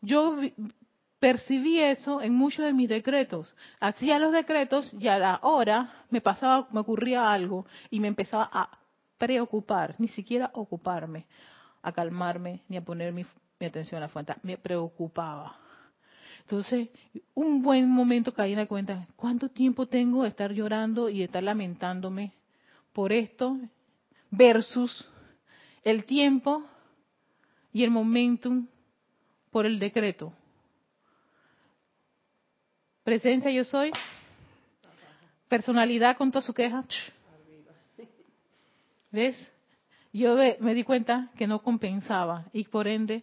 Yo percibí eso en muchos de mis decretos. Hacía los decretos y a la hora me pasaba, me ocurría algo y me empezaba a preocupar, ni siquiera ocuparme, a calmarme ni a poner mi, mi atención a la fuente. Me preocupaba. Entonces, un buen momento caí en la cuenta, ¿cuánto tiempo tengo de estar llorando y de estar lamentándome por esto versus el tiempo y el momentum por el decreto? Presencia yo soy. Personalidad con toda su queja. ¿Ves? Yo me di cuenta que no compensaba y por ende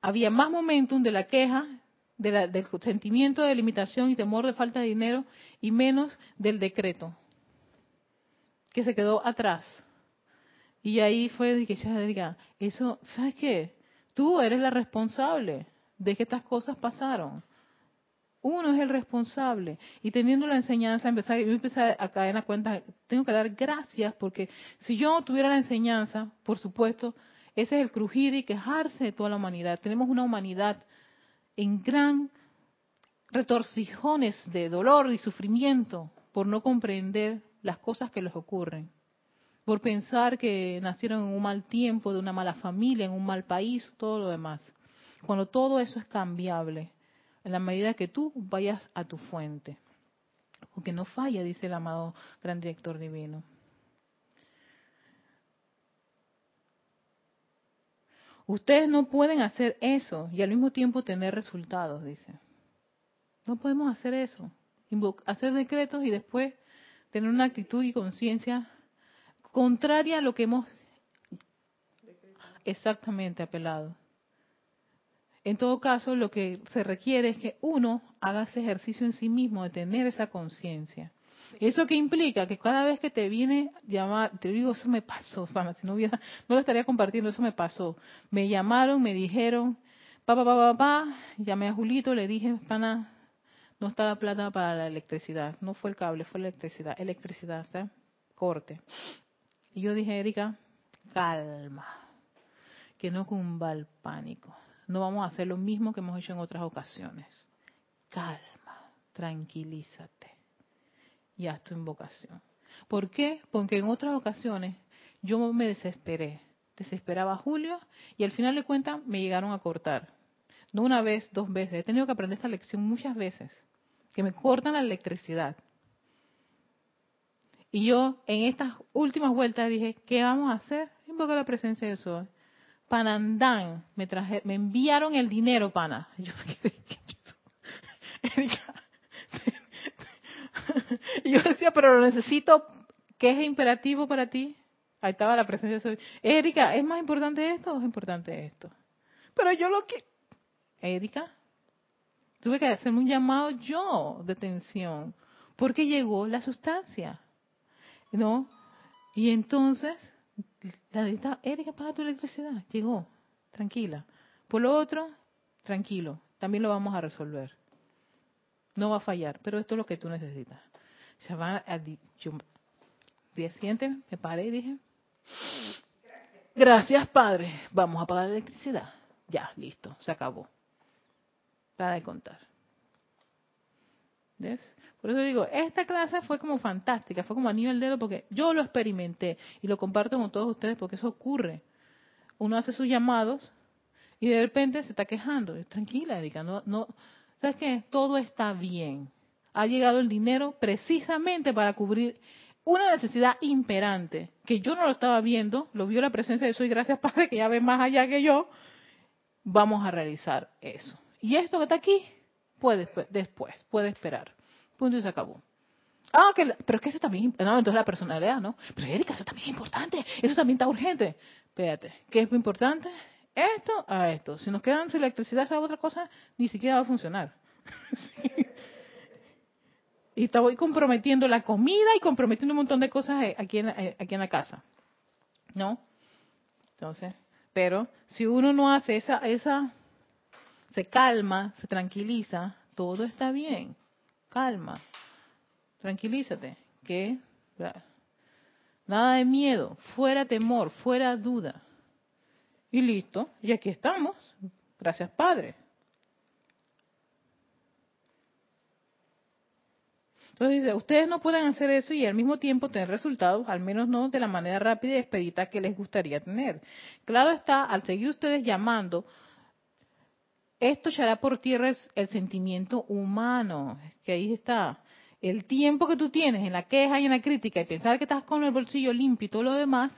había más momentum de la queja del sentimiento de limitación y temor de falta de dinero y menos del decreto, que se quedó atrás. Y ahí fue que ya diga, eso, ¿sabes qué? Tú eres la responsable de que estas cosas pasaron. Uno es el responsable. Y teniendo la enseñanza, empecé, yo empecé a caer en la cuenta, tengo que dar gracias porque si yo no tuviera la enseñanza, por supuesto, ese es el crujir y quejarse de toda la humanidad. Tenemos una humanidad en gran retorcijones de dolor y sufrimiento por no comprender las cosas que les ocurren, por pensar que nacieron en un mal tiempo, de una mala familia, en un mal país, todo lo demás. Cuando todo eso es cambiable, en la medida que tú vayas a tu fuente. Porque no falla, dice el amado gran director divino. Ustedes no pueden hacer eso y al mismo tiempo tener resultados, dice. No podemos hacer eso. Hacer decretos y después tener una actitud y conciencia contraria a lo que hemos exactamente apelado. En todo caso, lo que se requiere es que uno haga ese ejercicio en sí mismo de tener esa conciencia. ¿Eso qué implica? Que cada vez que te viene llamar, te digo, eso me pasó, si no hubiera, no lo estaría compartiendo, eso me pasó. Me llamaron, me dijeron, pa, pa, pa, pa, llamé a Julito, le dije, pana, no está la plata para la electricidad. No fue el cable, fue la electricidad. Electricidad, ¿está? Corte. Y yo dije, Erika, calma, que no cumba el pánico. No vamos a hacer lo mismo que hemos hecho en otras ocasiones. Calma, tranquilízate y haz tu invocación. ¿Por qué? Porque en otras ocasiones yo me desesperé. Desesperaba a Julio y al final de cuentas me llegaron a cortar. No una vez, dos veces. He tenido que aprender esta lección muchas veces. Que me cortan la electricidad. Y yo en estas últimas vueltas dije, ¿qué vamos a hacer? Invocar la presencia de Sol. Panandán, me traje, me enviaron el dinero, pana. Yo me quedé, y yo decía, pero lo necesito, ¿qué es imperativo para ti? Ahí estaba la presencia de. Erika, ¿es más importante esto o es importante esto? Pero yo lo que... Erika, tuve que hacerme un llamado yo de tensión, porque llegó la sustancia, ¿no? Y entonces, la Erika, paga tu electricidad, llegó, tranquila. Por lo otro, tranquilo, también lo vamos a resolver. No va a fallar, pero esto es lo que tú necesitas se va a, yo, me paré y dije, gracias Padre, vamos a pagar la electricidad. Ya, listo, se acabó. Para de contar. ¿Ves? Por eso digo, esta clase fue como fantástica, fue como a nivel dedo porque yo lo experimenté y lo comparto con todos ustedes porque eso ocurre. Uno hace sus llamados y de repente se está quejando. Tranquila, Erika, no, no, ¿sabes qué? Todo está bien ha llegado el dinero precisamente para cubrir una necesidad imperante, que yo no lo estaba viendo, lo vio la presencia de Soy, gracias Padre, que ya ve más allá que yo, vamos a realizar eso. Y esto que está aquí, puede después, puede esperar. Punto y se acabó. Ah, que, pero es que eso también, no, entonces la personalidad, ¿no? Pero Erika, eso también es importante, eso también está urgente. Espérate, ¿qué es muy importante? Esto a esto. Si nos quedan sin electricidad, a otra cosa, ni siquiera va a funcionar. Y estoy comprometiendo la comida y comprometiendo un montón de cosas eh, aquí en, eh, aquí en la casa. ¿No? Entonces, pero si uno no hace esa, esa, se calma, se tranquiliza, todo está bien. Calma. Tranquilízate. Que nada de miedo, fuera temor, fuera duda. Y listo. Y aquí estamos. Gracias, Padre. Entonces dice, ustedes no pueden hacer eso y al mismo tiempo tener resultados, al menos no de la manera rápida y expedita que les gustaría tener. Claro está, al seguir ustedes llamando, esto echará por tierra el, sentimiento humano, que ahí está. El tiempo que tú tienes en la queja y en la crítica y pensar que estás con el bolsillo limpio y todo lo demás,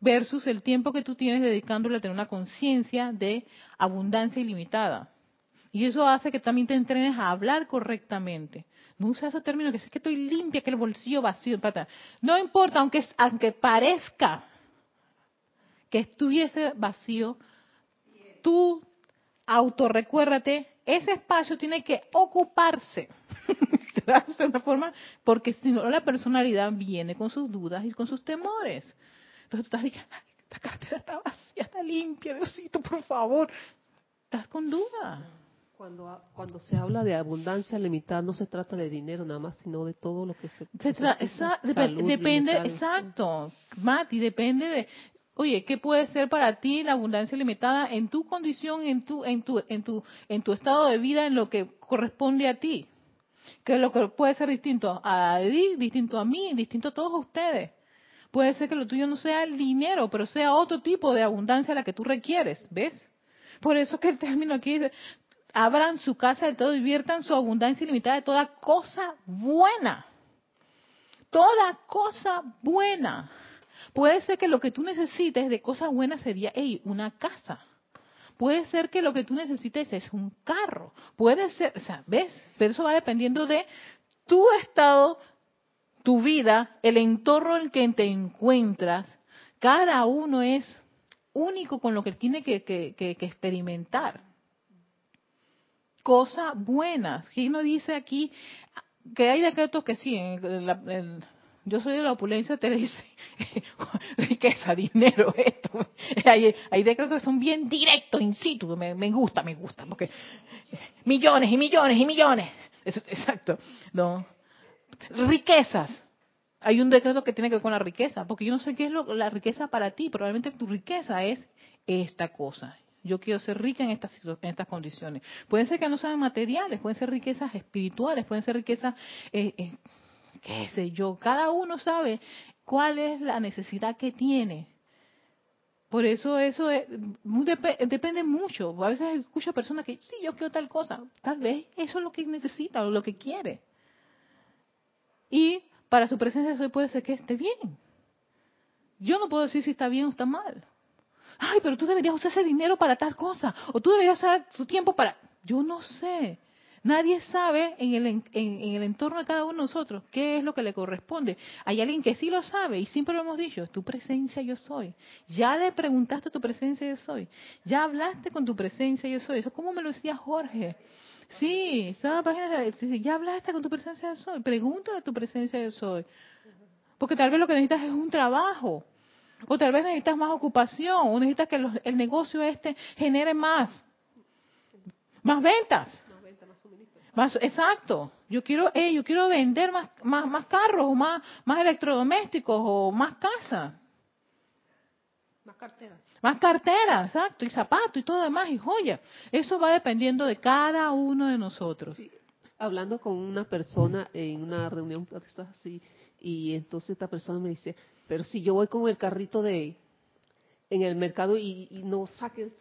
versus el tiempo que tú tienes dedicándole a tener una conciencia de abundancia ilimitada. Y eso hace que también te entrenes a hablar correctamente. No usa ese término que es que estoy limpia, que el bolsillo vacío. No importa, aunque, aunque parezca que estuviese vacío, tú autorrecuérdate, ese espacio tiene que ocuparse. de una forma, porque si no la personalidad viene con sus dudas y con sus temores. Entonces tú estás diciendo, esta cartera está vacía, está limpia, Diosito, por favor. Estás con duda. Cuando, cuando se habla de abundancia limitada, no se trata de dinero nada más, sino de todo lo que se... depende, exacto, Mati, depende de... Oye, ¿qué puede ser para ti la abundancia limitada en tu condición, en tu, en tu, en tu, en tu estado de vida, en lo que corresponde a ti? Que lo que puede ser distinto a Edith, distinto a mí, distinto a todos ustedes. Puede ser que lo tuyo no sea el dinero, pero sea otro tipo de abundancia la que tú requieres, ¿ves? Por eso que el término aquí dice, abran su casa de todo, diviertan su abundancia ilimitada de toda cosa buena. Toda cosa buena. Puede ser que lo que tú necesites de cosa buena sería una casa. Puede ser que lo que tú necesites es un carro. Puede ser, o sea, ¿ves? Pero eso va dependiendo de tu estado, tu vida, el entorno en el que te encuentras. Cada uno es único con lo que tiene que, que experimentar cosas buenas. ¿Quién no dice aquí que hay decretos que sí? yo soy de la opulencia, te dice riqueza, dinero, esto. Hay, hay, decretos que son bien directos, in situ. Me, me gusta, me gusta. Porque millones y millones y millones. exacto. No. Riquezas. Hay un decreto que tiene que ver con la riqueza, porque yo no sé qué es lo, la riqueza para ti, probablemente tu riqueza es esta cosa. Yo quiero ser rica en estas, en estas condiciones. Pueden ser que no sean materiales, pueden ser riquezas espirituales, pueden ser riquezas, eh, eh, qué sé yo. Cada uno sabe cuál es la necesidad que tiene. Por eso eso depende mucho. A veces escucho personas que, sí, yo quiero tal cosa. Tal vez eso es lo que necesita o lo que quiere. Y para su presencia eso puede ser que esté bien. Yo no puedo decir si está bien o está mal ay, pero tú deberías usar ese dinero para tal cosa, o tú deberías usar tu tiempo para... Yo no sé. Nadie sabe en el, en, el entorno de cada uno de nosotros qué es lo que le corresponde. Hay alguien que sí lo sabe y siempre lo hemos dicho, tu presencia yo soy. Ya le preguntaste tu presencia yo soy. Ya hablaste con tu presencia yo soy. Eso como me lo decía Jorge. Sí, estaba página ya hablaste con tu presencia yo soy. Pregúntale a tu presencia yo soy. Porque tal vez lo que necesitas es un trabajo. O tal vez necesitas más ocupación, o necesitas que el negocio este genere más. Más ventas. Más, exacto. Yo quiero, eh, yo quiero vender más, más, más carros, o más, más electrodomésticos, o más casas. Más carteras. Más carteras, exacto, y zapatos y todo lo demás, y joyas. Eso va dependiendo de cada uno de nosotros. Hablando con una persona en una reunión así, y entonces esta persona me dice, pero si yo voy con el carrito de en el mercado y, no saque,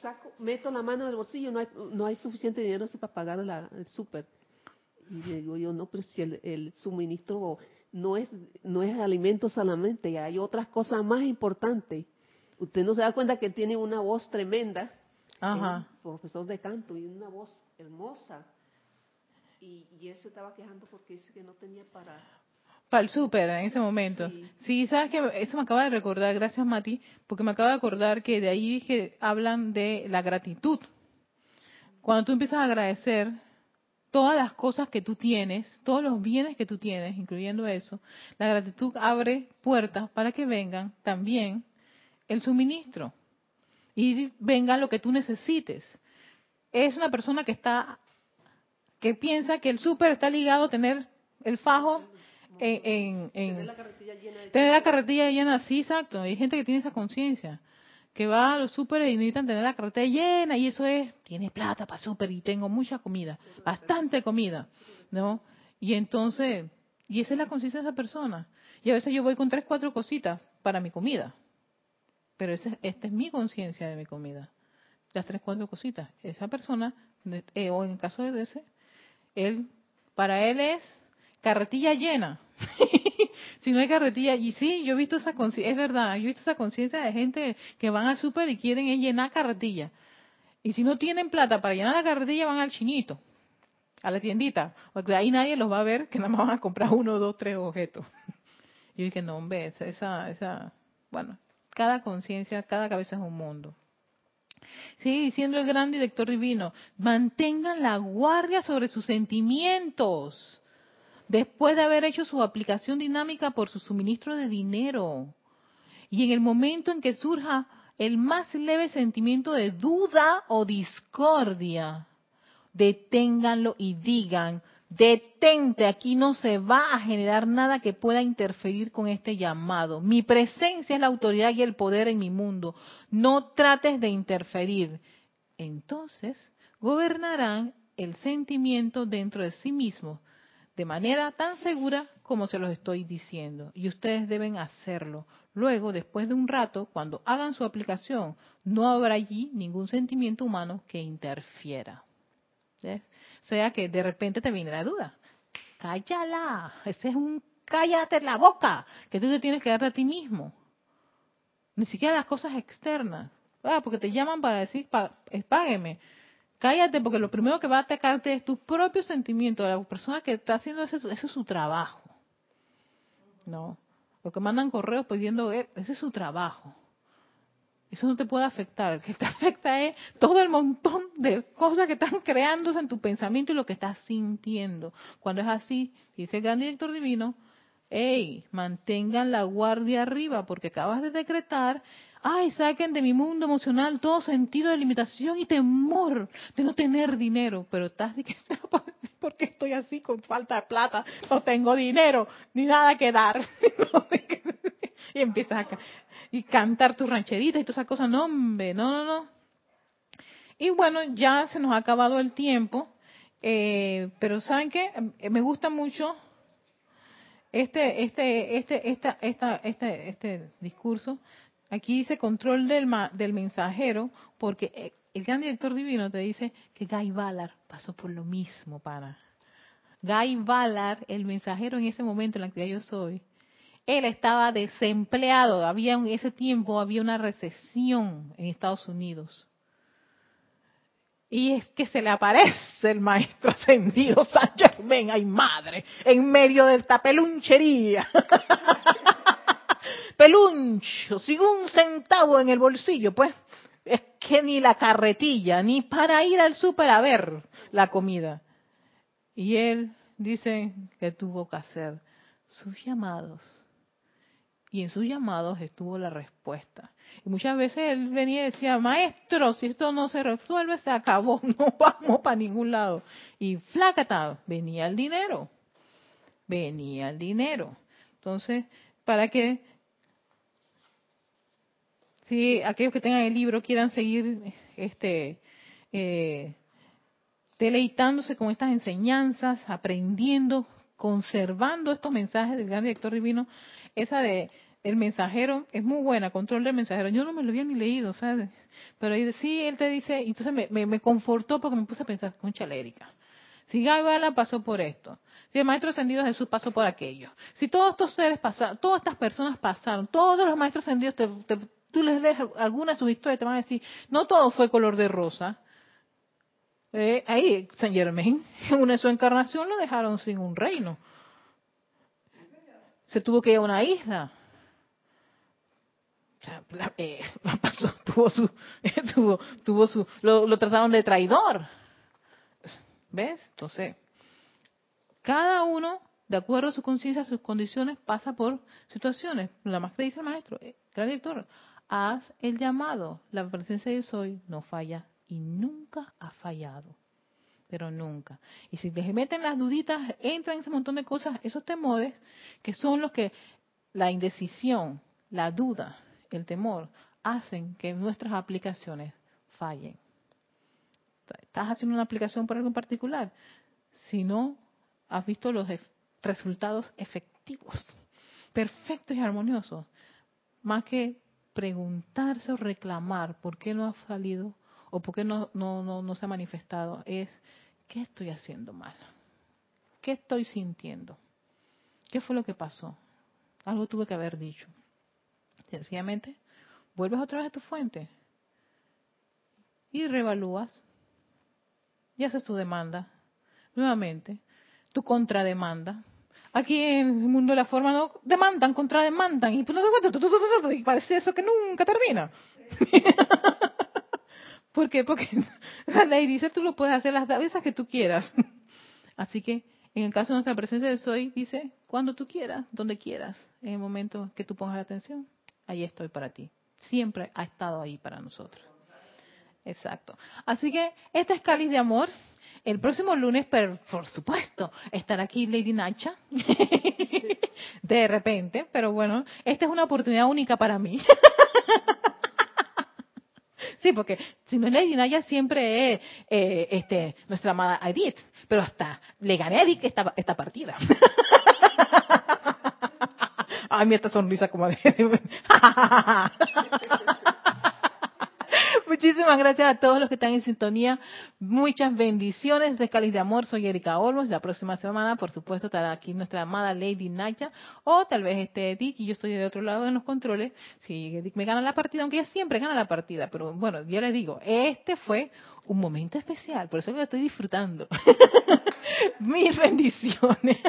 saco, meto la mano en el bolsillo, no hay, no hay suficiente dinero para pagar el súper. Y le digo yo, no, pero si el, suministro no es, no es alimento solamente, hay otras cosas más importantes. Usted no se da cuenta que tiene una voz tremenda, Ajá. profesor de canto, y una voz hermosa. Y, y él se estaba quejando porque dice que no tenía para... Para el súper en ese momento. Sí. Sí, sabes que eso me acaba de recordar, gracias Mati, porque me acaba de acordar que de ahí que hablan de la gratitud. Cuando tú empiezas a agradecer todas las cosas que tú tienes, todos los bienes que tú tienes, incluyendo eso, la gratitud abre puertas para que vengan también el suministro y venga lo que tú necesites. Es una persona que está que piensa que el súper está ligado a tener el fajo en, en- en- Tener la carretilla llena de... tener la carretilla llena, sí, exacto. Hay gente que tiene esa conciencia, que va a los súper y necesitan tener la carretilla llena y eso es, tiene plata para súper y tengo mucha comida, bastante comida, ¿no? Y entonces, y esa es la conciencia de esa persona. Y a veces yo voy con tres, cuatro cositas para mi comida, pero ese- esta es mi conciencia de mi comida. Las tres, cuatro cositas. Esa persona, eh, o en el caso de ese, él, para él es carretilla llena. si no hay carretilla, y sí, yo he visto esa conciencia, es verdad, yo he visto esa conciencia de gente que van al súper y quieren llenar carretilla. Y si no tienen plata para llenar la carretilla, van al chinito, a la tiendita, porque ahí nadie los va a ver, que nada más van a comprar uno, dos, tres objetos. Y yo dije, no, hombre, esa, esa bueno, cada conciencia, cada cabeza es un mundo. Sigue diciendo el gran director divino, mantengan la guardia sobre sus sentimientos después de haber hecho su aplicación dinámica por su suministro de dinero. Y en el momento en que surja el más leve sentimiento de duda o discordia, deténganlo y digan, detente, aquí no se va a generar nada que pueda interferir con este llamado. Mi presencia es la autoridad y el poder en mi mundo. No trates de interferir. Entonces, gobernarán el sentimiento dentro de sí mismos de manera tan segura como se los estoy diciendo. Y ustedes deben hacerlo. Luego, después de un rato, cuando hagan su aplicación, no habrá allí ningún sentimiento humano que interfiera. ¿Ves? Sea que de repente te viene la duda. Cállala. Ese es un cállate la boca que tú te tienes que dar a ti mismo. Ni siquiera las cosas externas. Ah, porque te llaman para decir, "Pa- eh, págueme. Cállate, porque lo primero que va a atacarte es tu propio sentimiento. La persona que está haciendo eso, es su trabajo. No. Lo que mandan correos pidiendo, eh, ese es su trabajo. Eso no te puede afectar. El que te afecta es todo el montón de cosas que están creándose en tu pensamiento y lo que estás sintiendo. Cuando es así, dice el gran director divino, hey, mantengan la guardia arriba porque acabas de decretar, ay, saquen de mi mundo emocional todo sentido de limitación y temor de no tener dinero. Pero estás de que porque estoy así con falta de plata, no tengo dinero, ni nada que dar. Y empiezas a ca- y cantar tus rancheritas y todas esas cosas. No, hombre, no, no, no. Y bueno, ya se nos ha acabado el tiempo, eh, pero ¿saben qué? Eh, Me gusta mucho este, este, este, esta, esta, este, este discurso. Aquí dice control del, ma- del mensajero, porque eh, el gran director divino te dice que Guy Ballard pasó por lo mismo, para. Guy Ballard, el mensajero en ese momento en la que yo soy, él estaba desempleado. Había en ese tiempo había una recesión en Estados Unidos. Y es que se le aparece el maestro ascendido San Germán, ay madre, en medio de esta pelunchería. Peluncho, sin un centavo en el bolsillo, pues. Es que ni la carretilla, ni para ir al súper a ver la comida. Y él dice que tuvo que hacer sus llamados. Y en sus llamados estuvo la respuesta. Y muchas veces él venía y decía, maestro, si esto no se resuelve, se acabó, no vamos para ningún lado. Y flácata, venía el dinero. Venía el dinero. Entonces, para que, si aquellos que tengan el libro quieran seguir este eh, deleitándose con estas enseñanzas, aprendiendo, conservando estos mensajes del gran director divino, esa de el mensajero es muy buena, control del mensajero. Yo no me lo había ni leído, ¿sabes? Pero ahí sí, él te dice, entonces me, me, me confortó porque me puse a pensar, concha Lérica. Si Gabala pasó por esto, si el Maestro Ascendido Jesús pasó por aquello, si todos estos seres pasaron, todas estas personas pasaron, todos los Maestros Ascendidos, te, te, tú les lees alguna de sus historias, te van a decir, no todo fue color de rosa. Eh, ahí, Saint Germain, en una de su encarnación lo dejaron sin un reino. Se tuvo que ir a una isla. O eh, pasó, tuvo su, tuvo, tuvo su, lo, lo trataron de traidor. ¿Ves? Entonces, cada uno, de acuerdo a su conciencia, a sus condiciones, pasa por situaciones. La más que dice el maestro, eh, gran director, haz el llamado. La presencia de soy no falla y nunca ha fallado. Pero nunca. Y si les meten las duditas, entran ese montón de cosas, esos temores, que son los que la indecisión, la duda, el temor, hacen que nuestras aplicaciones fallen. Estás haciendo una aplicación por algo en particular. Si no, has visto los resultados efectivos, perfectos y armoniosos. Más que preguntarse o reclamar por qué no ha salido o por qué no, no, no, no se ha manifestado, es ¿qué estoy haciendo mal? ¿Qué estoy sintiendo? ¿Qué fue lo que pasó? Algo tuve que haber dicho. Sencillamente, vuelves otra vez a tu fuente y reevalúas y haces tu demanda nuevamente, tu contrademanda. Aquí en el mundo de la forma no demandan, contrademandan y, y parece eso que nunca termina. ¿Por qué? Porque la ley dice tú lo puedes hacer las veces que tú quieras. Así que en el caso de nuestra presencia de Soy, dice cuando tú quieras, donde quieras, en el momento que tú pongas la atención, ahí estoy para ti. Siempre ha estado ahí para nosotros. Exacto. Así que este es Cáliz de Amor. El próximo lunes, pero por supuesto, estará aquí Lady Nacha. de repente, pero bueno, esta es una oportunidad única para mí. Sí, porque si no es Lady Nacha, siempre es eh, este, nuestra amada Edith. Pero hasta le gané a Edith esta, esta partida. Ay, mira esta sonrisa como de... Muchísimas gracias a todos los que están en sintonía. Muchas bendiciones este de Cáliz de Amor. Soy Erika Olmos. La próxima semana, por supuesto, estará aquí nuestra amada Lady Naya o tal vez este Dick y yo estoy de otro lado en los controles. Si Dick me gana la partida, aunque ella siempre gana la partida, pero bueno, yo les digo, este fue un momento especial, por eso lo estoy disfrutando. Mis bendiciones.